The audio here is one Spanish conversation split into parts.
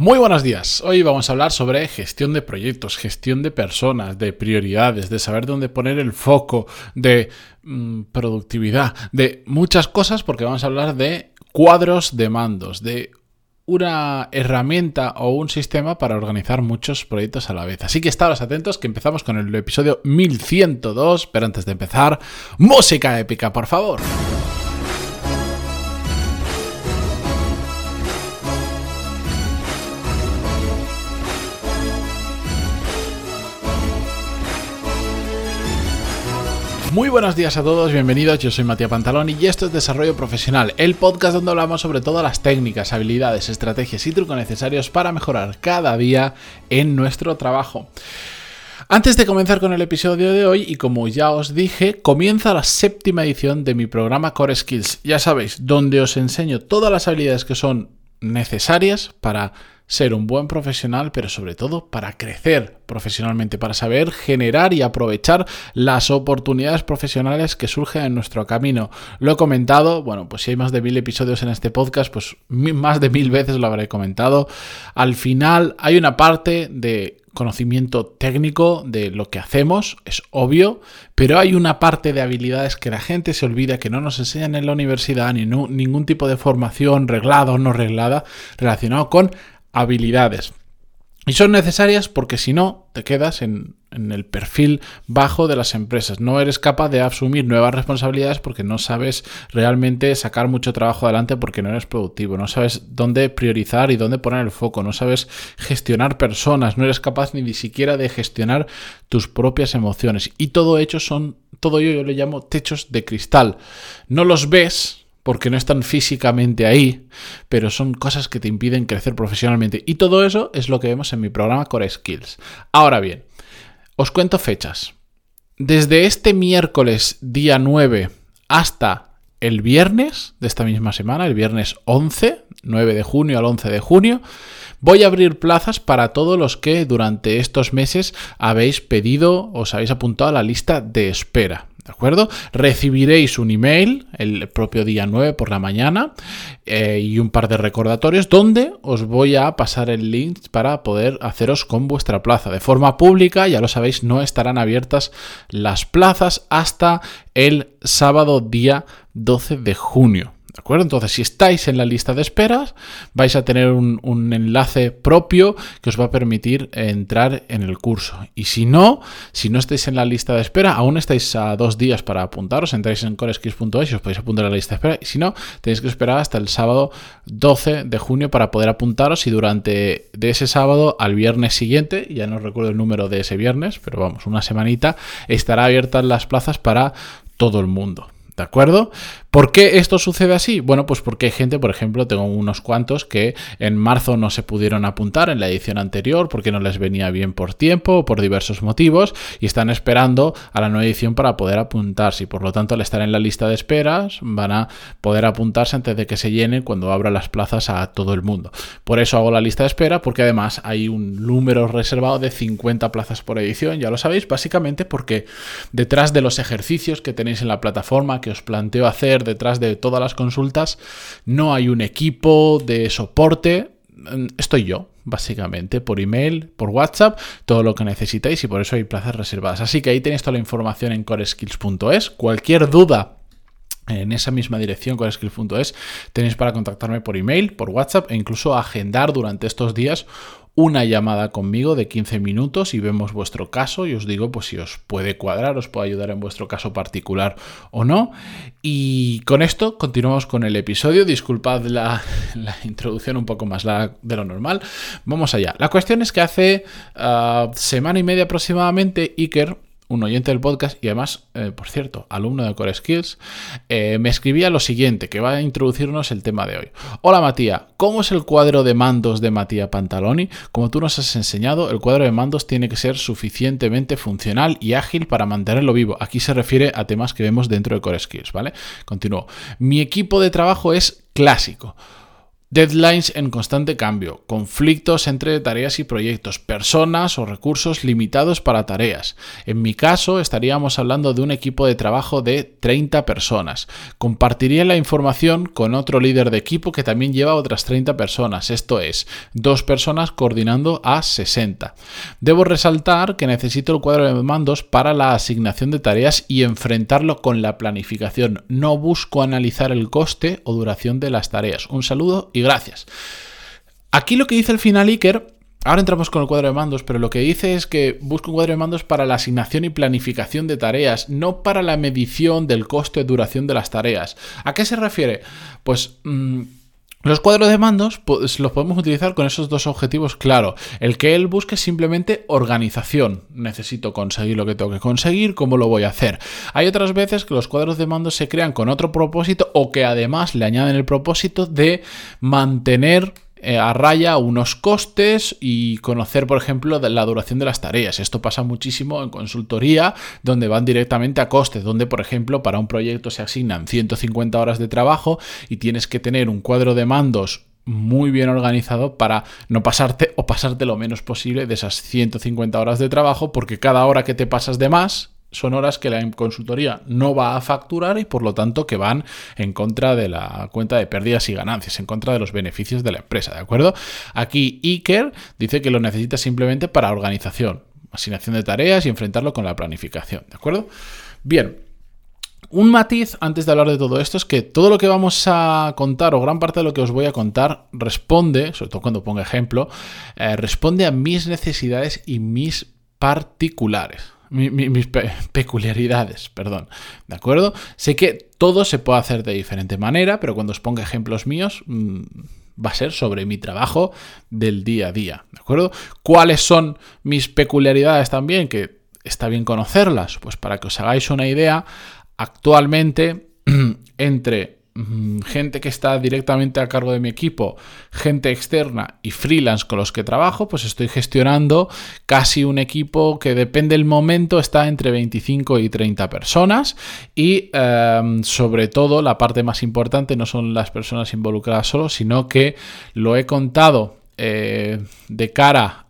Muy buenos días. Hoy vamos a hablar sobre gestión de proyectos, gestión de personas, de prioridades, de saber dónde poner el foco, de mm, productividad, de muchas cosas porque vamos a hablar de cuadros de mandos, de una herramienta o un sistema para organizar muchos proyectos a la vez. Así que estados atentos que empezamos con el episodio 1102, pero antes de empezar, música épica, por favor. Muy buenos días a todos, bienvenidos, yo soy Matías Pantalón y esto es Desarrollo Profesional, el podcast donde hablamos sobre todas las técnicas, habilidades, estrategias y trucos necesarios para mejorar cada día en nuestro trabajo. Antes de comenzar con el episodio de hoy, y como ya os dije, comienza la séptima edición de mi programa Core Skills, ya sabéis, donde os enseño todas las habilidades que son necesarias para ser un buen profesional, pero sobre todo para crecer profesionalmente, para saber generar y aprovechar las oportunidades profesionales que surgen en nuestro camino. Lo he comentado, bueno, pues si hay más de mil episodios en este podcast, pues más de mil veces lo habré comentado. Al final hay una parte de conocimiento técnico de lo que hacemos, es obvio, pero hay una parte de habilidades que la gente se olvida, que no nos enseñan en la universidad, ni ningún tipo de formación reglada o no reglada relacionado con habilidades. Y son necesarias porque si no, te quedas en, el perfil bajo de las empresas. No eres capaz de asumir nuevas responsabilidades porque no sabes realmente sacar mucho trabajo adelante porque no eres productivo. No sabes dónde priorizar y dónde poner el foco. No sabes gestionar personas. No eres capaz ni siquiera de gestionar tus propias emociones. Y todo hecho son, todo ello yo le llamo techos de cristal. No los ves porque no están físicamente ahí, pero son cosas que te impiden crecer profesionalmente. Y todo eso es lo que vemos en mi programa Core Skills. Ahora bien, os cuento fechas. Desde este miércoles día 9 hasta el viernes de esta misma semana, el viernes 11, 9 de junio al 11 de junio, voy a abrir plazas para todos los que durante estos meses habéis pedido, os habéis apuntado a la lista de espera. ¿De acuerdo? Recibiréis un email el propio día 9 por la mañana eh, y un par de recordatorios donde os voy a pasar el link para poder haceros con vuestra plaza. De forma pública, ya lo sabéis, no estarán abiertas las plazas hasta el sábado día 12 de junio. Entonces, si estáis en la lista de esperas, vais a tener un, enlace propio que os va a permitir entrar en el curso. Y si no, si no estáis en la lista de espera, aún estáis a dos días para apuntaros, entráis en coreskills.es y os podéis apuntar a la lista de espera. Y si no, tenéis que esperar hasta el sábado 12 de junio para poder apuntaros y durante de ese sábado al viernes siguiente, ya no recuerdo el número de ese viernes, pero vamos, una semanita, estará abiertas las plazas para todo el mundo. ¿De acuerdo? ¿Por qué esto sucede así? Bueno, pues porque hay gente, por ejemplo, tengo unos cuantos que en marzo no se pudieron apuntar en la edición anterior porque no les venía bien por tiempo o por diversos motivos y están esperando a la nueva edición para poder apuntarse y por lo tanto al estar en la lista de esperas van a poder apuntarse antes de que se llenen cuando abra las plazas a todo el mundo. Por eso hago la lista de espera porque además hay un número reservado de 50 plazas por edición, ya lo sabéis, básicamente porque detrás de los ejercicios que tenéis en la plataforma que os planteo hacer detrás de todas las consultas, no hay un equipo de soporte, mm, estoy yo, básicamente, por email, por WhatsApp, todo lo que necesitáis y por eso hay plazas reservadas. Así que ahí tenéis toda la información en coreskills.es. Cualquier duda en esa misma dirección, coreskills.es, tenéis para contactarme por email, por WhatsApp e incluso agendar durante estos días una llamada conmigo de 15 minutos y vemos vuestro caso y os digo pues si os puede cuadrar, os puede ayudar en vuestro caso particular o no. Y con esto continuamos con el episodio. Disculpad la, introducción un poco más de lo normal. Vamos allá. La cuestión es que hace ah, semana y media aproximadamente Iker un oyente del podcast y además, eh, por cierto, alumno de Core Skills, eh, me escribía lo siguiente, que va a introducirnos el tema de hoy. Hola Matías, ¿cómo es el cuadro de mandos de Matías Pantaloni? Como tú nos has enseñado, el cuadro de mandos tiene que ser suficientemente funcional y ágil para mantenerlo vivo. Aquí se refiere a temas que vemos dentro de Core Skills, ¿vale? Continúo. Mi equipo de trabajo es clásico Deadlines en constante cambio, conflictos entre tareas y proyectos, personas o recursos limitados para tareas. En mi caso estaríamos hablando de un equipo de trabajo de 30 personas. Compartiría la información con otro líder de equipo que también lleva otras 30 personas, esto es, dos personas coordinando a 60. Debo resaltar que necesito el cuadro de mandos para la asignación de tareas y enfrentarlo con la planificación. No busco analizar el coste o duración de las tareas. Un saludo gracias. Aquí lo que dice el final Iker Ahora entramos con el cuadro de mandos, pero lo que dice es que busca un cuadro de mandos para la asignación y planificación de tareas, no para la medición del coste o duración de las tareas. ¿A qué se refiere? Pues mm, los cuadros de mandos pues, los podemos utilizar con esos dos objetivos, claro. El que él busque simplemente organización. Necesito conseguir lo que tengo que conseguir, ¿cómo lo voy a hacer? Hay otras veces que los cuadros de mandos se crean con otro propósito o que además le añaden el propósito de mantener a raya unos costes y conocer, por ejemplo, la duración de las tareas. Esto pasa muchísimo en consultoría, donde van directamente a costes, donde, por ejemplo, para un proyecto se asignan 150 horas de trabajo y tienes que tener un cuadro de mandos muy bien organizado para no pasarte o pasarte lo menos posible de esas 150 horas de trabajo, porque cada hora que te pasas de más son horas que la consultoría no va a facturar y por lo tanto que van en contra de la cuenta de pérdidas y ganancias, en contra de los beneficios de la empresa, ¿de acuerdo? Aquí Iker dice que lo necesita simplemente para organización, asignación de tareas y enfrentarlo con la planificación, ¿de acuerdo? Bien, un matiz antes de hablar de todo esto es que todo lo que vamos a contar o gran parte de lo que os voy a contar responde, sobre todo cuando pongo ejemplo, eh, responde a mis necesidades y mis particulares mis peculiaridades, perdón. ¿De acuerdo? Sé que todo se puede hacer de diferente manera, pero cuando os ponga ejemplos míos, mm, va a ser sobre mi trabajo del día a día. ¿De acuerdo? ¿Cuáles son mis peculiaridades también? Que está bien conocerlas. Pues para que os hagáis una idea, actualmente entre gente que está directamente a cargo de mi equipo, gente externa y freelance con los que trabajo, pues estoy gestionando casi un equipo que depende del momento, está entre 25 y 30 personas y em, sobre todo la parte más importante no son las personas involucradas solo, sino que lo he contado eh, de cara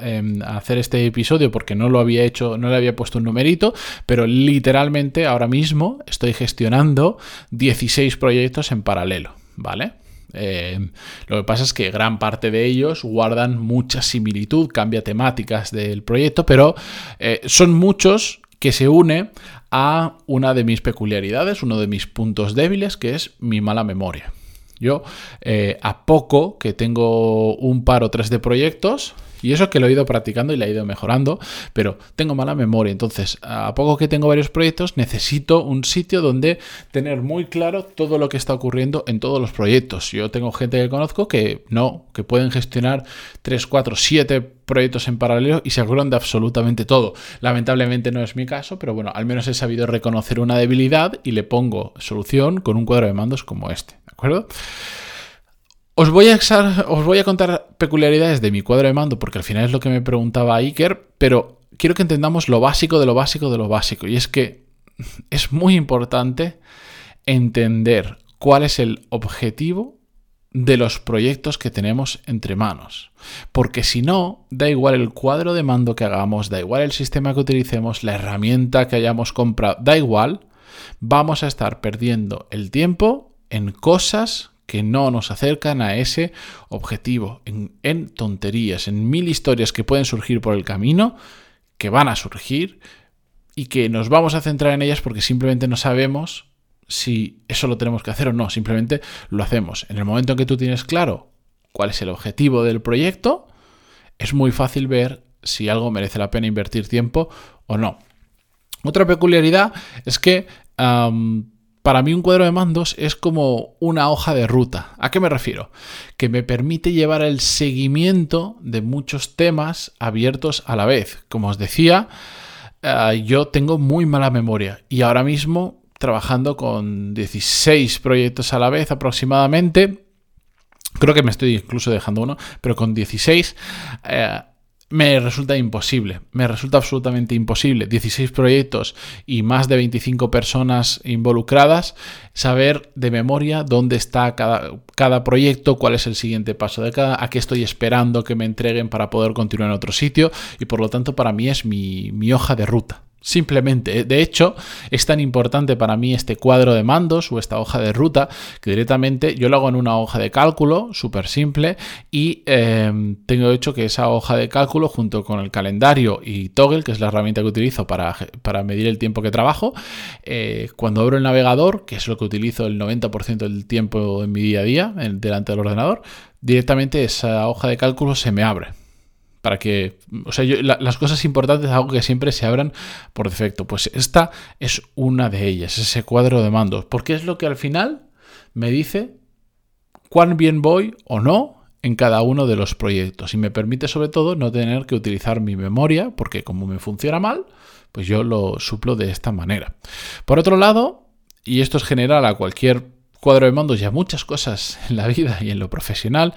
em, a, hacer este episodio porque no lo había hecho, no le había puesto un numerito, pero literalmente ahora mismo estoy gestionando 16 proyectos en paralelo, ¿vale? Em, lo que pasa es que gran parte de ellos guardan mucha similitud, cambia temáticas del proyecto, pero eh, son muchos que se une a una de mis peculiaridades, uno de mis puntos débiles, que es mi mala memoria. Yo, eh, a poco que tengo un par o tres de proyectos, y eso que lo he ido practicando y le he ido mejorando, pero tengo mala memoria. Entonces, a poco que tengo varios proyectos, necesito un sitio donde tener muy claro todo lo que está ocurriendo en todos los proyectos. Yo tengo gente que conozco que no, que pueden gestionar 3, 4, 7 proyectos en paralelo y se acuerdan de absolutamente todo. Lamentablemente no es mi caso, pero bueno, al menos he sabido reconocer una debilidad y le pongo solución con un cuadro de mandos como este. ¿De acuerdo? Os voy, a os voy a contar peculiaridades de mi cuadro de mando porque al final es lo que me preguntaba Iker, pero quiero que entendamos lo básico de lo básico de lo básico. Y es que es muy importante entender cuál es el objetivo de los proyectos que tenemos entre manos. Porque si no, da igual el cuadro de mando que hagamos, da igual el sistema que utilicemos, la herramienta que hayamos comprado, da igual, vamos a estar perdiendo el tiempo en cosas que no nos acercan a ese objetivo, en, tonterías, en mil historias que pueden surgir por el camino, que van a surgir y que nos vamos a centrar en ellas porque simplemente no sabemos si eso lo tenemos que hacer o no, simplemente lo hacemos. En el momento en que tú tienes claro cuál es el objetivo del proyecto, es muy fácil ver si algo merece la pena invertir tiempo o no. Otra peculiaridad es que para mí un cuadro de mandos es como una hoja de ruta. ¿A qué me refiero? Que me permite llevar el seguimiento de muchos temas abiertos a la vez. Como os decía, eh, yo tengo muy mala memoria y ahora mismo trabajando con 16 proyectos a la vez aproximadamente. Creo que me estoy incluso dejando uno, pero con 16 me resulta imposible, me resulta absolutamente imposible. 16 proyectos y más de 25 personas involucradas, saber de memoria dónde está cada, cada, proyecto, cuál es el siguiente paso de cada, a qué estoy esperando que me entreguen para poder continuar en otro sitio y por lo tanto para mí es mi, mi hoja de ruta. Simplemente, de hecho, es tan importante para mí este cuadro de mandos o esta hoja de ruta que directamente yo lo hago en una hoja de cálculo súper simple y em, tengo hecho que esa hoja de cálculo junto con el calendario y Toggle, que es la herramienta que utilizo para, para medir el tiempo que trabajo, eh, cuando abro el navegador, que es lo que utilizo el 90% del tiempo en mi día a día delante del ordenador, directamente esa hoja de cálculo se me abre para que, o sea, las cosas importantes, algo que siempre se abran por defecto. Pues esta es una de ellas, ese cuadro de mandos, porque es lo que al final me dice cuán bien voy o no en cada uno de los proyectos y me permite sobre todo no tener que utilizar mi memoria, porque como me funciona mal, pues yo lo suplo de esta manera. Por otro lado, y esto es general a cualquier cuadro de mandos y a muchas cosas en la vida y en lo profesional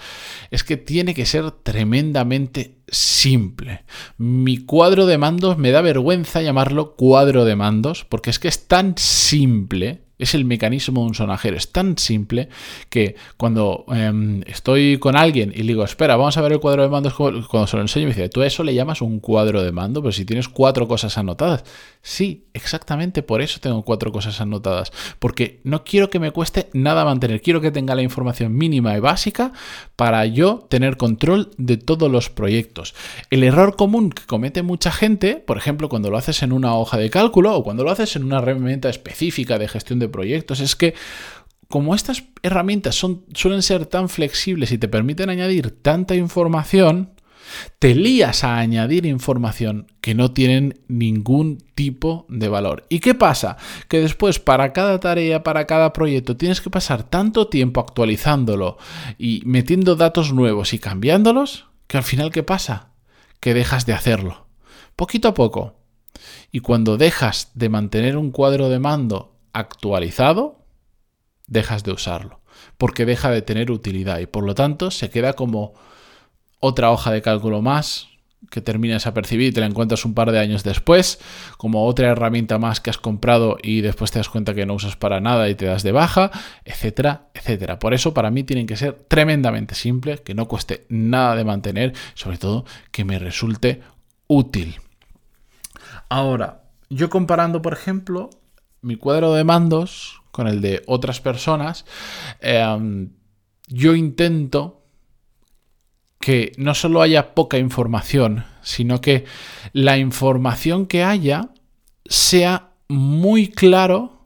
es que tiene que ser tremendamente simple. Mi cuadro de mandos me da vergüenza llamarlo cuadro de mandos porque es que es tan simple es el mecanismo de un sonajero. Es tan simple que cuando em, estoy con alguien y le digo, espera, vamos a ver el cuadro de mandos, cuando se lo enseño me dice, tú eso le llamas un cuadro de mando, pero si tienes cuatro cosas anotadas. Sí, exactamente por eso tengo cuatro cosas anotadas. Porque no quiero que me cueste nada mantener, quiero que tenga la información mínima y básica para yo tener control de todos los proyectos. El error común que comete mucha gente, por ejemplo, cuando lo haces en una hoja de cálculo o cuando lo haces en una herramienta específica de gestión de proyectos. Es que como estas herramientas son, suelen ser tan flexibles y te permiten añadir tanta información, te lías a añadir información que no tienen ningún tipo de valor. ¿Y qué pasa? Que después para cada tarea, para cada proyecto, tienes que pasar tanto tiempo actualizándolo y metiendo datos nuevos y cambiándolos, que al final ¿qué pasa? Que dejas de hacerlo. Poquito a poco. Y cuando dejas de mantener un cuadro de mando actualizado, dejas de usarlo, porque deja de tener utilidad y por lo tanto se queda como otra hoja de cálculo más que terminas a percibir y te la encuentras un par de años después, como otra herramienta más que has comprado y después te das cuenta que no usas para nada y te das de baja, etcétera, etcétera. Por eso para mí tienen que ser tremendamente simples, que no cueste nada de mantener, sobre todo que me resulte útil. Ahora, yo comparando, por ejemplo, mi cuadro de mandos con el de otras personas, em, yo intento que no solo haya poca información, sino que la información que haya sea muy claro,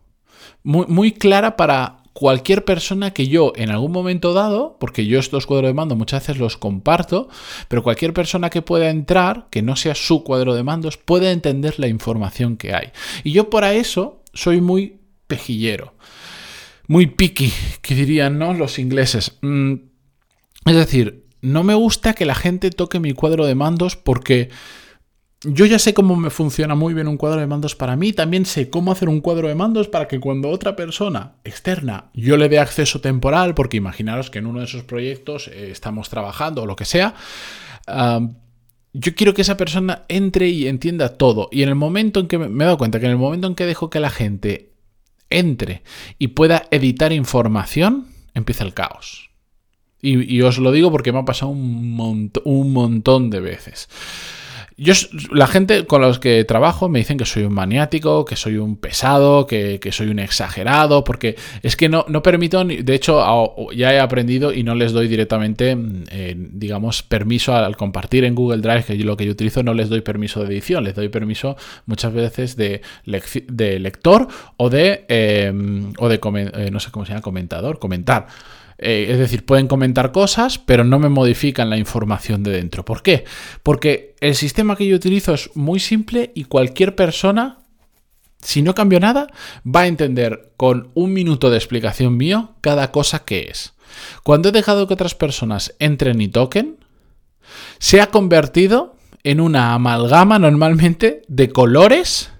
muy, muy clara para cualquier persona que yo en algún momento dado, porque yo estos cuadros de mando muchas veces los comparto, pero cualquier persona que pueda entrar, que no sea su cuadro de mandos, puede entender la información que hay. Y yo para eso soy muy pejillero, muy picky, que dirían ¿no? los ingleses. Mm, es decir, no me gusta que la gente toque mi cuadro de mandos porque yo ya sé cómo me funciona muy bien un cuadro de mandos para mí, también sé cómo hacer un cuadro de mandos para que cuando otra persona externa yo le dé acceso temporal, porque imaginaros que en uno de esos proyectos eh, estamos trabajando o lo que sea, yo quiero que esa persona entre y entienda todo. Y en el momento en que me, he dado cuenta que en el momento en que dejo que la gente entre y pueda editar información, empieza el caos. Y, os lo digo porque me ha pasado un, un montón de veces. Yo, la gente con los que trabajo me dicen que soy un maniático, que soy un pesado, que, soy un exagerado, porque es que no, no permito, de hecho ya he aprendido y no les doy directamente, mm, eh, digamos, permiso al, compartir en Google Drive, que lo que yo utilizo, no les doy permiso de edición, les doy permiso muchas veces de, de lector o de, em, o de eh, no sé cómo se llama, comentador, comentar. Eh, es decir, pueden comentar cosas, pero no me modifican la información de dentro. ¿Por qué? Porque el sistema que yo utilizo es muy simple y cualquier persona, si no cambio nada, va a entender con un minuto de explicación mío cada cosa que es. Cuando he dejado que otras personas entren y toquen, se ha convertido en una amalgama normalmente de colores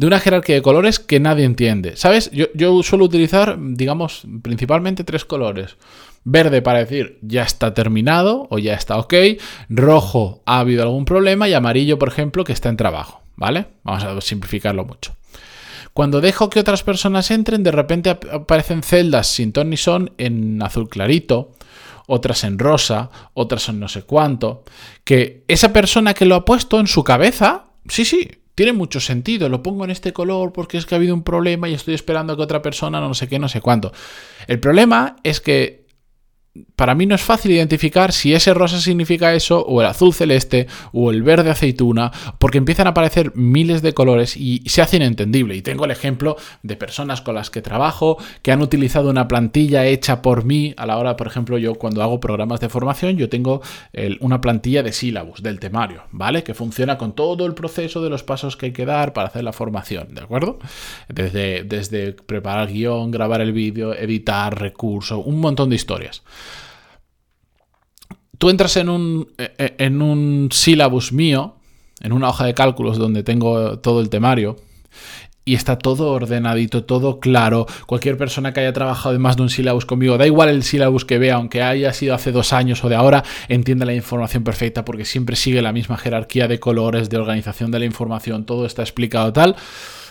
de una jerarquía de colores que nadie entiende. ¿Sabes? Yo, suelo utilizar, digamos, principalmente tres colores. Verde para decir ya está terminado o ya está ok. Rojo ha habido algún problema y amarillo, por ejemplo, que está en trabajo. ¿Vale? Vamos a simplificarlo mucho. Cuando dejo que otras personas entren, de repente aparecen celdas sin ton ni son en azul clarito, otras en rosa, otras en no sé cuánto. Que esa persona que lo ha puesto en su cabeza, sí, sí, tiene mucho sentido. Lo pongo en este color porque es que ha habido un problema y estoy esperando a que otra persona no sé qué, no sé cuánto. El problema es que para mí no es fácil identificar si ese rosa significa eso, o el azul celeste, o el verde aceituna, porque empiezan a aparecer miles de colores y se hace inentendible. Y tengo el ejemplo de personas con las que trabajo que han utilizado una plantilla hecha por mí a la hora, por ejemplo, yo cuando hago programas de formación, yo tengo una plantilla de sílabus, del temario, ¿vale? Que funciona con todo el proceso de los pasos que hay que dar para hacer la formación, ¿de acuerdo? Desde, desde preparar guion, grabar el vídeo, editar, recurso, un montón de historias tú entras en un, e, e, en un sílabus mío, en una hoja de cálculos donde tengo todo el temario, y está todo ordenadito, todo claro. Cualquier persona que haya trabajado en más de un sílabus conmigo, da igual el sílabus que vea, aunque haya sido hace dos años o de ahora, entiende la información perfecta porque siempre sigue la misma jerarquía de colores, de organización de la información, todo está explicado tal.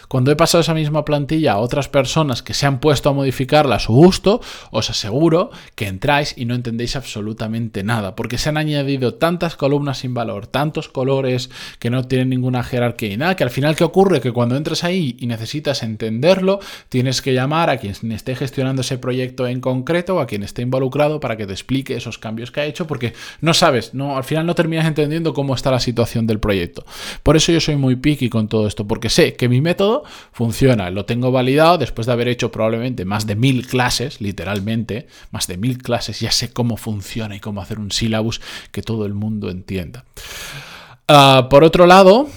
Cuando he pasado esa misma plantilla a otras personas que se han puesto a modificarla a su gusto, os aseguro que entráis y no entendéis absolutamente nada, porque se han añadido tantas columnas sin valor, tantos colores que no tienen ninguna jerarquía y nada, que al final ¿qué ocurre? Que cuando entras ahí y necesitas entenderlo, tienes que llamar a quien esté gestionando ese proyecto en concreto o a quien esté involucrado para que te explique esos cambios que ha hecho, porque no sabes, no, al final no terminas entendiendo cómo está la situación del proyecto. Por eso yo soy muy picky con todo esto, porque sé que mi método funciona. Lo tengo validado después de haber hecho probablemente más de mil clases, literalmente, más de mil clases, ya sé cómo funciona y cómo hacer un sílabus que todo el mundo entienda. Ah, por otro lado,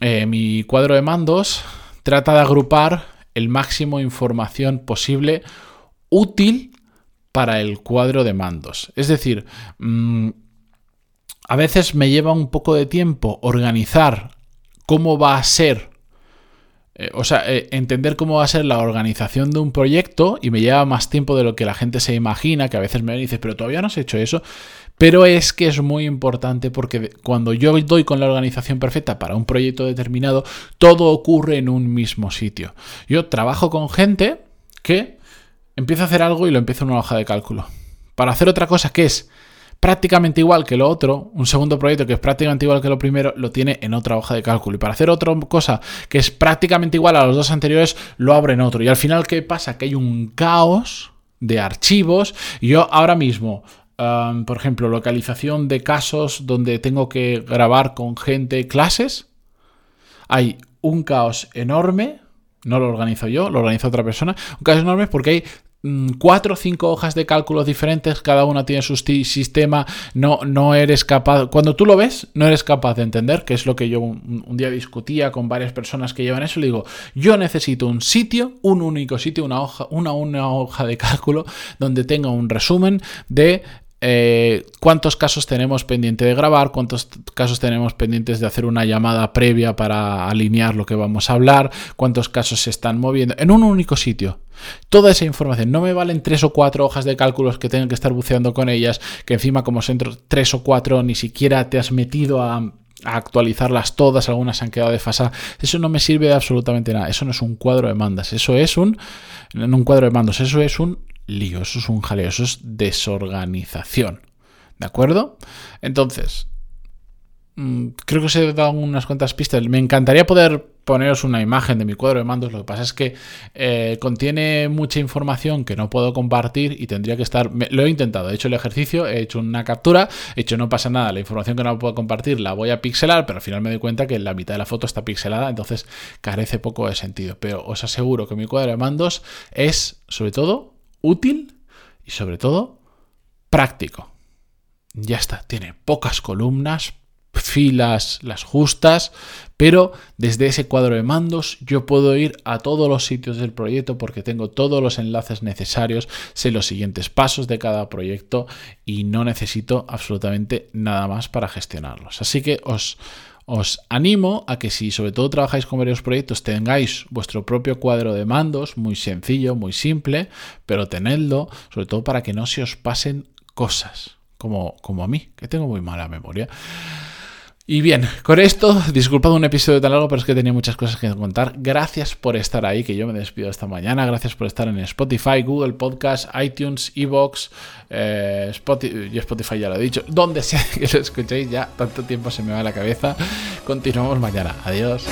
eh, mi cuadro de mandos trata de agrupar el máximo información posible útil para el cuadro de mandos. Es decir, mm, a veces me lleva un poco de tiempo organizar cómo va a ser eh, o sea, eh, entender cómo va a ser la organización de un proyecto y me lleva más tiempo de lo que la gente se imagina, que a veces me dice, pero todavía no has hecho eso. Pero es que es muy importante porque cuando yo doy con la organización perfecta para un proyecto determinado, todo ocurre en un mismo sitio. Yo trabajo con gente que empieza a hacer algo y lo empieza en una hoja de cálculo. Para hacer otra cosa que es prácticamente igual que lo otro, un segundo proyecto que es prácticamente igual que lo primero, lo tiene en otra hoja de cálculo. Y para hacer otra cosa que es prácticamente igual a los dos anteriores, lo abre en otro. Y al final, ¿qué pasa? Que hay un caos de archivos. Y yo ahora mismo, por ejemplo, localización de casos donde tengo que grabar con gente clases, hay un caos enorme. No lo organizo yo, lo organiza otra persona. Un caos enorme porque hay cuatro o cinco hojas de cálculos diferentes, cada una tiene su sistema, no, no eres capaz, cuando tú lo ves, no eres capaz de entender, que es lo que yo un, día discutía con varias personas que llevan eso, le digo, yo necesito un sitio, un único sitio, una hoja, una, una hoja de cálculo donde tenga un resumen de eh, cuántos casos tenemos pendiente de grabar, cuántos casos tenemos pendientes de hacer una llamada previa para alinear lo que vamos a hablar, cuántos casos se están moviendo en un único sitio. Toda esa información, no me valen tres o cuatro hojas de cálculos que tengan que estar buceando con ellas, que encima como centro tres o cuatro ni siquiera te has metido a, actualizarlas todas, algunas han quedado desfasadas. Eso no me sirve de absolutamente nada. Eso no es un cuadro de mandas. Eso es un. un cuadro de mandos. Eso es un lío, eso es un jaleo, eso es desorganización. ¿De acuerdo? Entonces, mm, creo que os he dado unas cuantas pistas. Me encantaría poder poneros una imagen de mi cuadro de mandos. Lo que pasa es que eh, contiene mucha información que no puedo compartir y tendría que estar. lo he intentado, he hecho el ejercicio, he hecho una captura, he hecho no pasa nada. La información que no puedo compartir la voy a pixelar, pero al final me doy cuenta que la mitad de la foto está pixelada, entonces carece poco de sentido. Pero os aseguro que mi cuadro de mandos es, sobre todo, útil y sobre todo práctico. Ya está, tiene pocas columnas, filas las justas, pero desde ese cuadro de mandos yo puedo ir a todos los sitios del proyecto porque tengo todos los enlaces necesarios, sé los siguientes pasos de cada proyecto y no necesito absolutamente nada más para gestionarlos. Así que os, os animo a que si sobre todo trabajáis con varios proyectos tengáis vuestro propio cuadro de mandos, muy sencillo, muy simple, pero tenedlo sobre todo para que no se os pasen cosas, como, como a mí, que tengo muy mala memoria. Y bien, con esto, disculpad un episodio tan largo, pero es que tenía muchas cosas que contar. Gracias por estar ahí, que yo me despido esta mañana. Gracias por estar en Spotify, Google Podcast, iTunes, Evox, eh, Spotify, Spotify ya lo he dicho, donde sea que lo escuchéis, ya tanto tiempo se me va la cabeza. Continuamos mañana. Adiós.